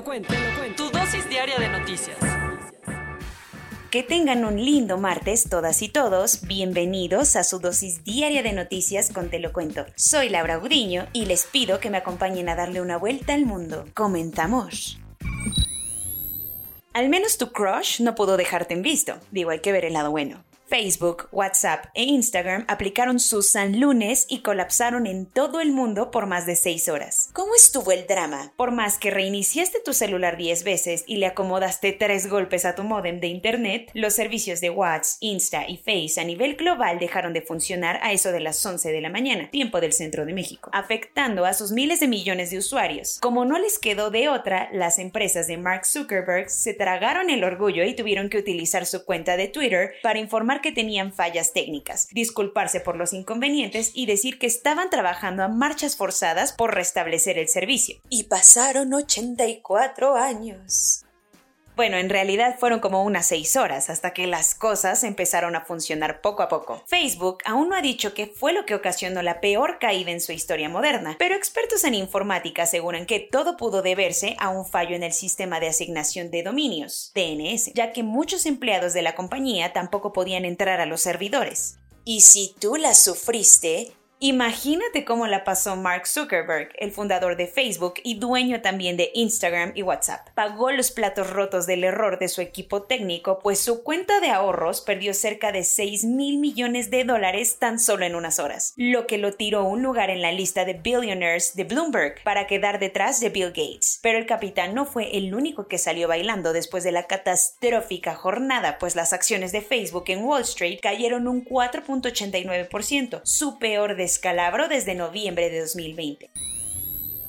lo cuento, te lo cuento. Tu dosis diaria de noticias. Que tengan un lindo martes todas y todos. Bienvenidos a su dosis diaria de noticias con Te lo cuento. Soy Laura Gudiño y les pido que me acompañen a darle una vuelta al mundo. Comentamos. Al menos tu crush no pudo dejarte en visto. Digo, hay que ver el lado bueno. Facebook, WhatsApp e Instagram aplicaron su San Lunes y colapsaron en todo el mundo por más de 6 horas. ¿Cómo estuvo el drama? Por más que reiniciaste tu celular 10 veces y le acomodaste 3 golpes a tu modem de internet, los servicios de WhatsApp, Insta y Face a nivel global dejaron de funcionar a eso de las 11 de la mañana, tiempo del centro de México, afectando a sus miles de millones de usuarios. Como no les quedó de otra, las empresas de Mark Zuckerberg se tragaron el orgullo y tuvieron que utilizar su cuenta de Twitter para informar que tenían fallas técnicas, disculparse por los inconvenientes y decir que estaban trabajando a marchas forzadas por restablecer el servicio. Y pasaron 84 años. Bueno, en realidad fueron como unas 6 horas hasta que las cosas empezaron a funcionar poco a poco. Facebook aún no ha dicho qué fue lo que ocasionó la peor caída en su historia moderna, pero expertos en informática aseguran que todo pudo deberse a un fallo en el sistema de asignación de dominios, DNS, ya que muchos empleados de la compañía tampoco podían entrar a los servidores. Y si tú la sufriste, Imagínate cómo la pasó Mark Zuckerberg, el fundador de Facebook y dueño también de Instagram y WhatsApp. Pagó los platos rotos del error de su equipo técnico, pues su cuenta de ahorros perdió cerca de 6 mil millones de dólares tan solo en unas horas, lo que lo tiró a un lugar en la lista de billionaires de Bloomberg para quedar detrás de Bill Gates. Pero el capitán no fue el único que salió bailando después de la catastrófica jornada, pues las acciones de Facebook en Wall Street cayeron un 4.89%, su peor de descalabro desde noviembre de 2020.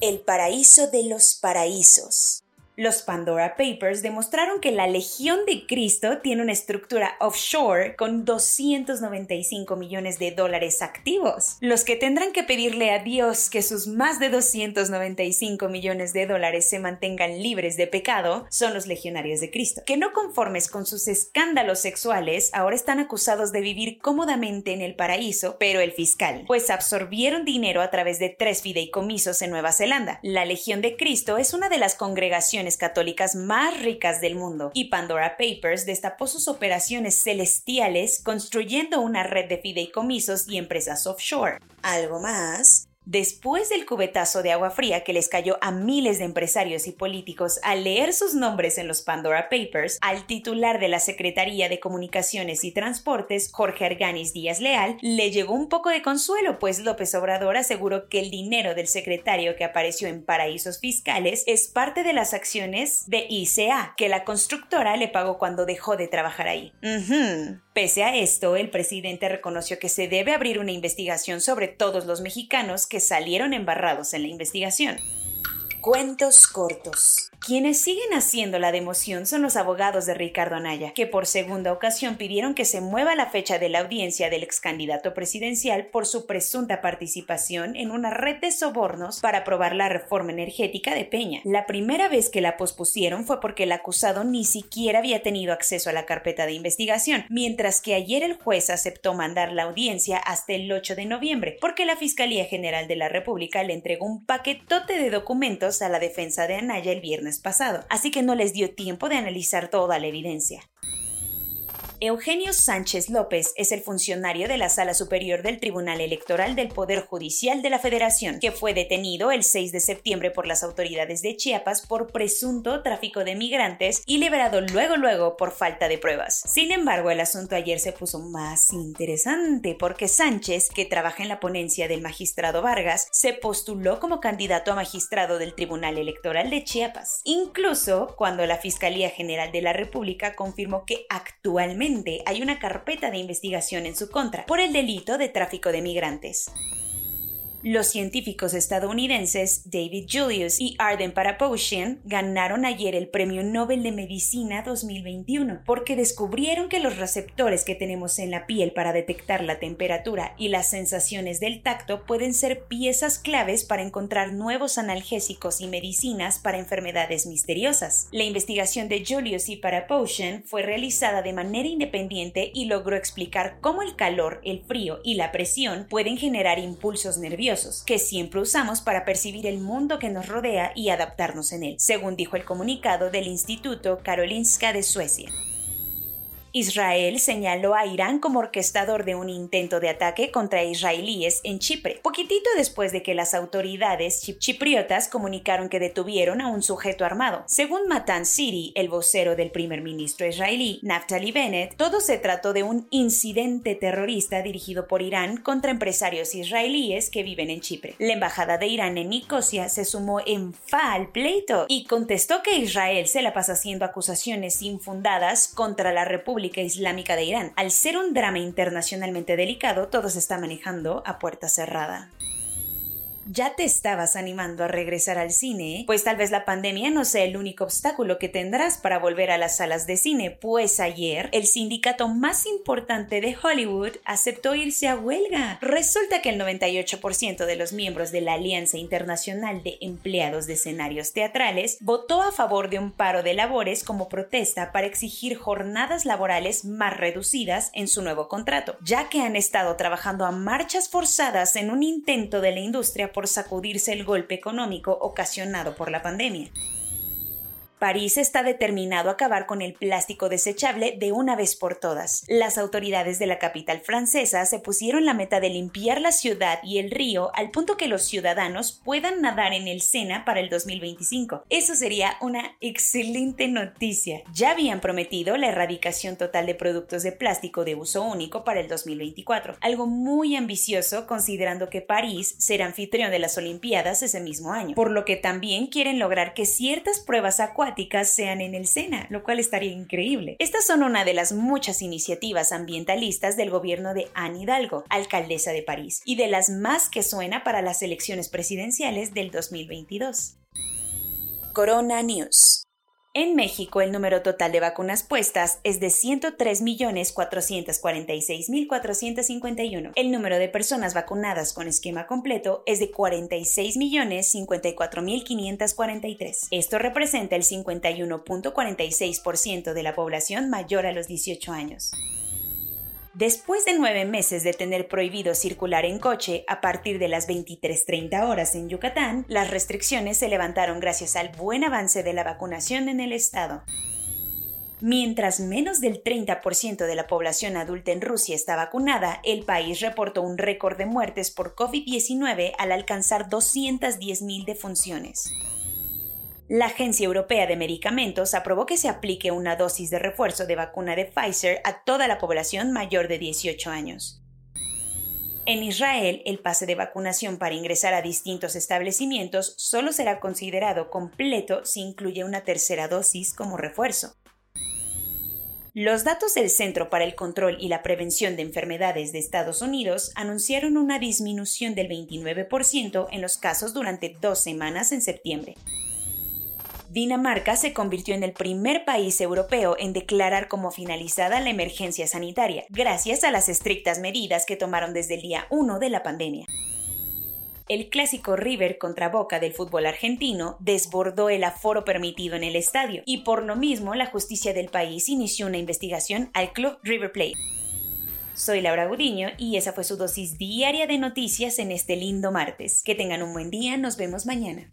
El paraíso de los paraísos. Los Pandora Papers demostraron que la Legión de Cristo tiene una estructura offshore con 295 millones de dólares activos. Los que tendrán que pedirle a Dios que sus más de 295 millones de dólares se mantengan libres de pecado son los legionarios de Cristo, que no conformes con sus escándalos sexuales, ahora están acusados de vivir cómodamente en el paraíso, pero el fiscal, pues absorbieron dinero a través de tres fideicomisos en Nueva Zelanda. La Legión de Cristo es una de las congregaciones católicas más ricas del mundo, y Pandora Papers destapó sus operaciones celestiales construyendo una red de fideicomisos y empresas offshore. Algo más, Después del cubetazo de agua fría que les cayó a miles de empresarios y políticos al leer sus nombres en los Pandora Papers, al titular de la Secretaría de Comunicaciones y Transportes, Jorge Arganis Díaz Leal, le llegó un poco de consuelo, pues López Obrador aseguró que el dinero del secretario que apareció en paraísos fiscales es parte de las acciones de ICA, que la constructora le pagó cuando dejó de trabajar ahí. Pese a esto, el presidente reconoció que se debe abrir una investigación sobre todos los mexicanos que salieron embarrados en la investigación. Cuentos cortos. Quienes siguen haciendo la democión son los abogados de Ricardo Anaya, que por segunda ocasión pidieron que se mueva la fecha de la audiencia del ex candidato presidencial por su presunta participación en una red de sobornos para aprobar la reforma energética de Peña. La primera vez que la pospusieron fue porque el acusado ni siquiera había tenido acceso a la carpeta de investigación, mientras que ayer el juez aceptó mandar la audiencia hasta el 8 de noviembre, porque la Fiscalía General de la República le entregó un paquetote de documentos a la defensa de Anaya el viernes pasado, así que no les dio tiempo de analizar toda la evidencia. Eugenio Sánchez López es el funcionario de la Sala Superior del Tribunal Electoral del Poder Judicial de la Federación, que fue detenido el 6 de septiembre por las autoridades de Chiapas por presunto tráfico de migrantes y liberado luego luego por falta de pruebas. Sin embargo, el asunto ayer se puso más interesante porque Sánchez, que trabaja en la ponencia del magistrado Vargas, se postuló como candidato a magistrado del Tribunal Electoral de Chiapas. Incluso cuando la Fiscalía General de la República confirmó que actualmente hay una carpeta de investigación en su contra por el delito de tráfico de migrantes. Los científicos estadounidenses David Julius y Arden Paraposhian ganaron ayer el Premio Nobel de Medicina 2021 porque descubrieron que los receptores que tenemos en la piel para detectar la temperatura y las sensaciones del tacto pueden ser piezas claves para encontrar nuevos analgésicos y medicinas para enfermedades misteriosas. La investigación de Julius y Paraposhian fue realizada de manera independiente y logró explicar cómo el calor, el frío y la presión pueden generar impulsos nerviosos que siempre usamos para percibir el mundo que nos rodea y adaptarnos en él, según dijo el comunicado del Instituto Karolinska de Suecia. Israel señaló a Irán como orquestador de un intento de ataque contra israelíes en Chipre, poquitito después de que las autoridades chipriotas comunicaron que detuvieron a un sujeto armado. Según Matan City, el vocero del primer ministro israelí, Naftali Bennett, todo se trató de un incidente terrorista dirigido por Irán contra empresarios israelíes que viven en Chipre. La embajada de Irán en Nicosia se sumó en fa al pleito y contestó que Israel se la pasa haciendo acusaciones infundadas contra la República Islámica de Irán. Al ser un drama internacionalmente delicado, todo se está manejando a puerta cerrada ya te estabas animando a regresar al cine, pues tal vez la pandemia no sea el único obstáculo que tendrás para volver a las salas de cine, pues ayer el sindicato más importante de Hollywood aceptó irse a huelga. Resulta que el 98% de los miembros de la Alianza Internacional de Empleados de Escenarios Teatrales votó a favor de un paro de labores como protesta para exigir jornadas laborales más reducidas en su nuevo contrato, ya que han estado trabajando a marchas forzadas en un intento de la industria por sacudirse el golpe económico ocasionado por la pandemia. París está determinado a acabar con el plástico desechable de una vez por todas. Las autoridades de la capital francesa se pusieron la meta de limpiar la ciudad y el río al punto que los ciudadanos puedan nadar en el Sena para el 2025. Eso sería una excelente noticia. Ya habían prometido la erradicación total de productos de plástico de uso único para el 2024, algo muy ambicioso considerando que París será anfitrión de las Olimpiadas ese mismo año, por lo que también quieren lograr que ciertas pruebas sean en el SENA, lo cual estaría increíble. Estas son una de las muchas iniciativas ambientalistas del gobierno de Anne Hidalgo, alcaldesa de París, y de las más que suena para las elecciones presidenciales del 2022. Corona News. En México, el número total de vacunas puestas es de 103.446.451. El número de personas vacunadas con esquema completo es de 46.054.543. Esto representa el 51.46% de la población mayor a los 18 años. Después de nueve meses de tener prohibido circular en coche a partir de las 23.30 horas en Yucatán, las restricciones se levantaron gracias al buen avance de la vacunación en el estado. Mientras menos del 30% de la población adulta en Rusia está vacunada, el país reportó un récord de muertes por COVID-19 al alcanzar 210.000 defunciones. La Agencia Europea de Medicamentos aprobó que se aplique una dosis de refuerzo de vacuna de Pfizer a toda la población mayor de 18 años. En Israel, el pase de vacunación para ingresar a distintos establecimientos solo será considerado completo si incluye una tercera dosis como refuerzo. Los datos del Centro para el Control y la Prevención de Enfermedades de Estados Unidos anunciaron una disminución del 29% en los casos durante dos semanas en septiembre. Dinamarca se convirtió en el primer país europeo en declarar como finalizada la emergencia sanitaria, gracias a las estrictas medidas que tomaron desde el día 1 de la pandemia. El clásico River contra Boca del fútbol argentino desbordó el aforo permitido en el estadio y por lo mismo la justicia del país inició una investigación al club River Plate. Soy Laura Gudiño y esa fue su dosis diaria de noticias en este lindo martes. Que tengan un buen día, nos vemos mañana.